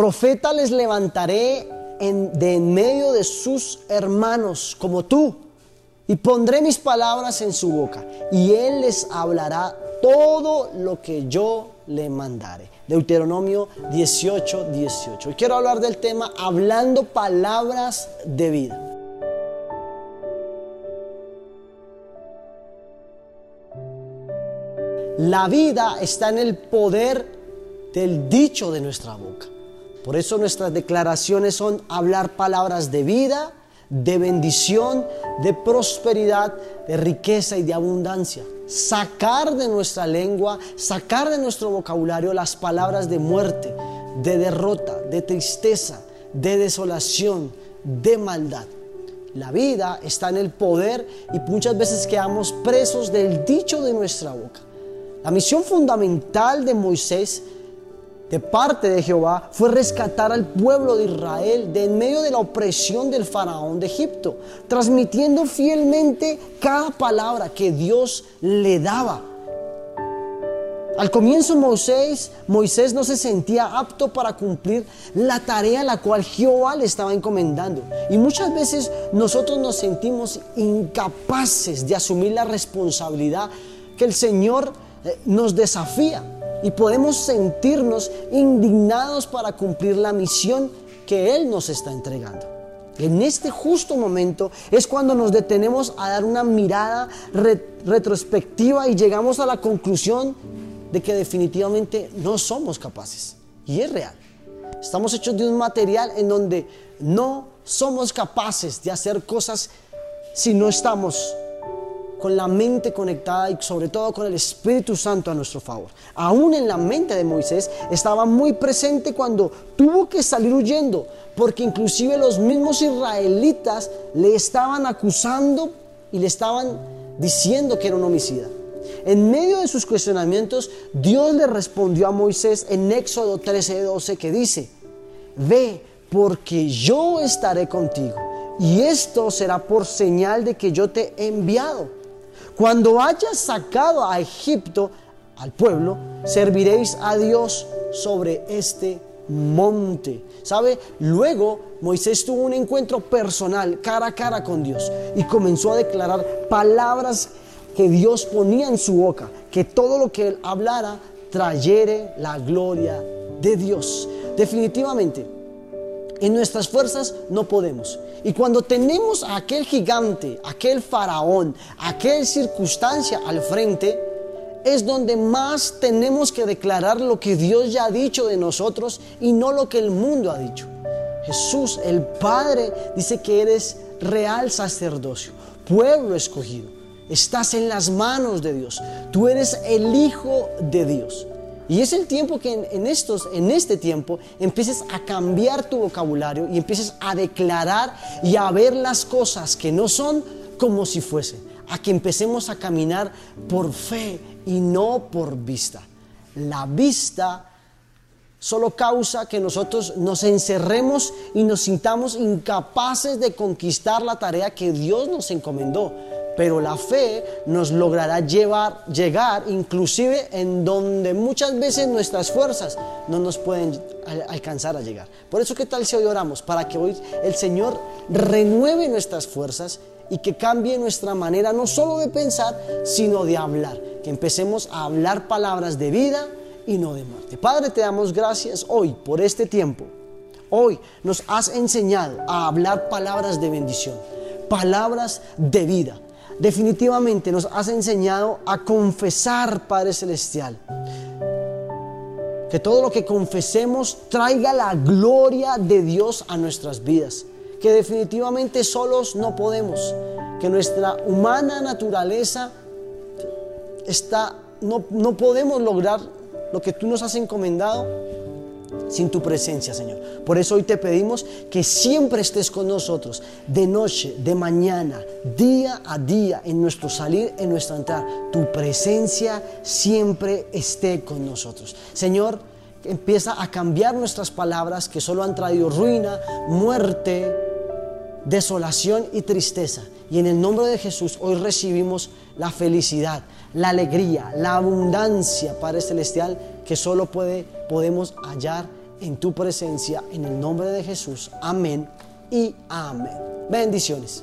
Profeta les levantaré de en medio de sus hermanos como tú y pondré mis palabras en su boca y él les hablará todo lo que yo le mandare. Deuteronomio 18, 18. quiero hablar del tema hablando palabras de vida. La vida está en el poder del dicho de nuestra boca. Por eso nuestras declaraciones son hablar palabras de vida, de bendición, de prosperidad, de riqueza y de abundancia. Sacar de nuestra lengua, sacar de nuestro vocabulario las palabras de muerte, de derrota, de tristeza, de desolación, de maldad. La vida está en el poder y muchas veces quedamos presos del dicho de nuestra boca. La misión fundamental de Moisés de parte de Jehová fue rescatar al pueblo de Israel de en medio de la opresión del faraón de Egipto, transmitiendo fielmente cada palabra que Dios le daba. Al comienzo Moisés, Moisés no se sentía apto para cumplir la tarea a la cual Jehová le estaba encomendando. Y muchas veces nosotros nos sentimos incapaces de asumir la responsabilidad que el Señor eh, nos desafía y podemos sentirnos indignados para cumplir la misión que Él nos está entregando. En este justo momento es cuando nos detenemos a dar una mirada retrospectiva y llegamos a la conclusión de que definitivamente no somos capaces. Y es real. Estamos hechos de un material en donde no somos capaces de hacer cosas si no estamos con la mente conectada y sobre todo con el Espíritu Santo a nuestro favor. Aún en la mente de Moisés estaba muy presente cuando tuvo que salir huyendo, porque inclusive los mismos israelitas le estaban acusando y le estaban diciendo que era un homicida. En medio de sus cuestionamientos, Dios le respondió a Moisés en Éxodo 13:12 que dice, ve porque yo estaré contigo y esto será por señal de que yo te he enviado. Cuando hayas sacado a Egipto, al pueblo, serviréis a Dios sobre este monte. ¿Sabe? Luego Moisés tuvo un encuentro personal, cara a cara con Dios, y comenzó a declarar palabras que Dios ponía en su boca, que todo lo que él hablara trayere la gloria de Dios. Definitivamente, en nuestras fuerzas no podemos. Y cuando tenemos a aquel gigante, aquel faraón, aquel circunstancia al frente, es donde más tenemos que declarar lo que Dios ya ha dicho de nosotros y no lo que el mundo ha dicho. Jesús, el Padre, dice que eres real sacerdocio, pueblo escogido. Estás en las manos de Dios. Tú eres el Hijo de Dios. Y es el tiempo que en, estos, en este tiempo empieces a cambiar tu vocabulario y empieces a declarar y a ver las cosas que no son como si fuesen. A que empecemos a caminar por fe y no por vista. La vista solo causa que nosotros nos encerremos y nos sintamos incapaces de conquistar la tarea que Dios nos encomendó pero la fe nos logrará llevar, llegar inclusive en donde muchas veces nuestras fuerzas no nos pueden alcanzar a llegar. Por eso, ¿qué tal si hoy oramos? Para que hoy el Señor renueve nuestras fuerzas y que cambie nuestra manera no solo de pensar, sino de hablar. Que empecemos a hablar palabras de vida y no de muerte. Padre, te damos gracias hoy por este tiempo. Hoy nos has enseñado a hablar palabras de bendición, palabras de vida definitivamente nos has enseñado a confesar, Padre Celestial. Que todo lo que confesemos traiga la gloria de Dios a nuestras vidas. Que definitivamente solos no podemos. Que nuestra humana naturaleza está, no, no podemos lograr lo que tú nos has encomendado sin tu presencia, Señor. Por eso hoy te pedimos que siempre estés con nosotros, de noche, de mañana, día a día, en nuestro salir, en nuestra entrada. Tu presencia siempre esté con nosotros. Señor, empieza a cambiar nuestras palabras que solo han traído ruina, muerte, desolación y tristeza. Y en el nombre de Jesús hoy recibimos la felicidad, la alegría, la abundancia, Padre Celestial, que solo puede, podemos hallar en tu presencia, en el nombre de Jesús. Amén y amén. Bendiciones.